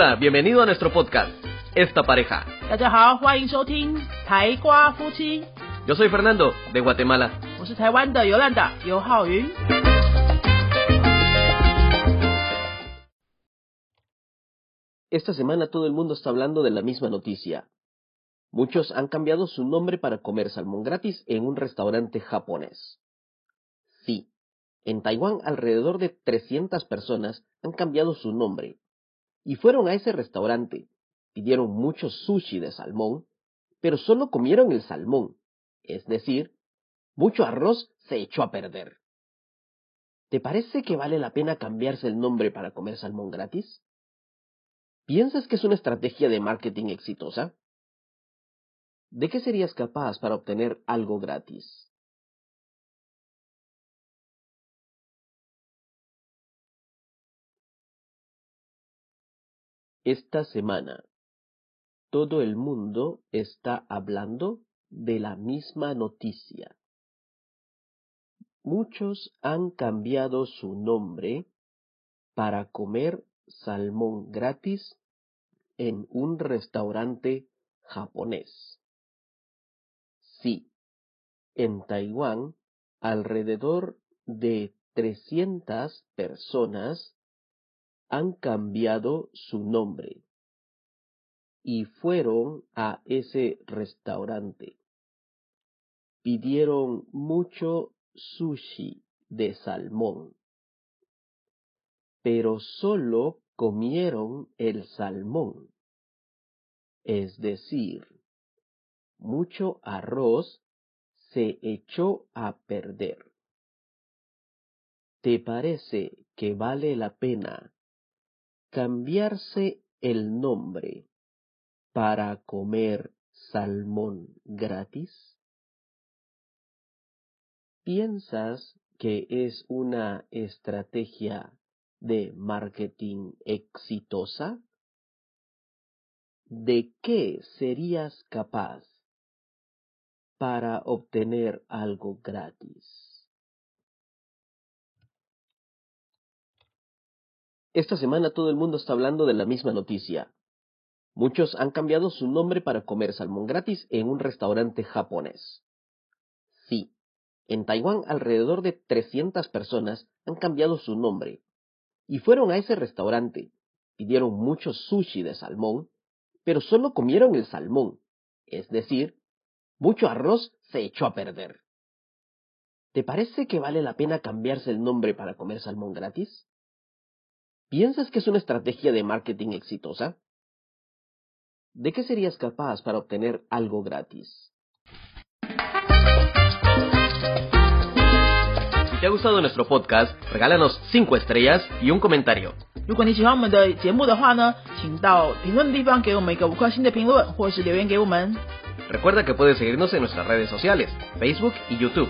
Hola, bienvenido a nuestro podcast, Esta Pareja. Yo soy Fernando, de Guatemala. Esta semana todo el mundo está hablando de la misma noticia. Muchos han cambiado su nombre para comer salmón gratis en un restaurante japonés. Sí, en Taiwán alrededor de 300 personas han cambiado su nombre y fueron a ese restaurante, pidieron mucho sushi de salmón, pero solo comieron el salmón, es decir, mucho arroz se echó a perder. ¿Te parece que vale la pena cambiarse el nombre para comer salmón gratis? ¿Piensas que es una estrategia de marketing exitosa? ¿De qué serías capaz para obtener algo gratis? Esta semana, todo el mundo está hablando de la misma noticia. Muchos han cambiado su nombre para comer salmón gratis en un restaurante japonés. Sí, en Taiwán alrededor de 300 personas han cambiado su nombre y fueron a ese restaurante. Pidieron mucho sushi de salmón pero solo comieron el salmón, es decir, mucho arroz se echó a perder. ¿Te parece que vale la pena cambiarse el nombre para comer salmón gratis? ¿Piensas que es una estrategia de marketing exitosa? ¿De qué serías capaz para obtener algo gratis? Esta semana todo el mundo está hablando de la misma noticia. Muchos han cambiado su nombre para comer salmón gratis en un restaurante japonés. Sí, en Taiwán alrededor de 300 personas han cambiado su nombre y fueron a ese restaurante. Pidieron mucho sushi de salmón, pero solo comieron el salmón, es decir, mucho arroz se echó a perder. ¿Te parece que vale la pena cambiarse el nombre para comer salmón gratis? ¿Piensas que es una estrategia de marketing exitosa? ¿De qué serías capaz para obtener algo gratis? Si te ha gustado nuestro podcast, regálanos 5 estrellas y un comentario. 如果你喜欢我们的节目的话呢，请到评论地方给我们一个五颗星的评论，或是留言给我们。 Recuerda que puedes seguirnos en nuestras redes sociales, Facebook y YouTube.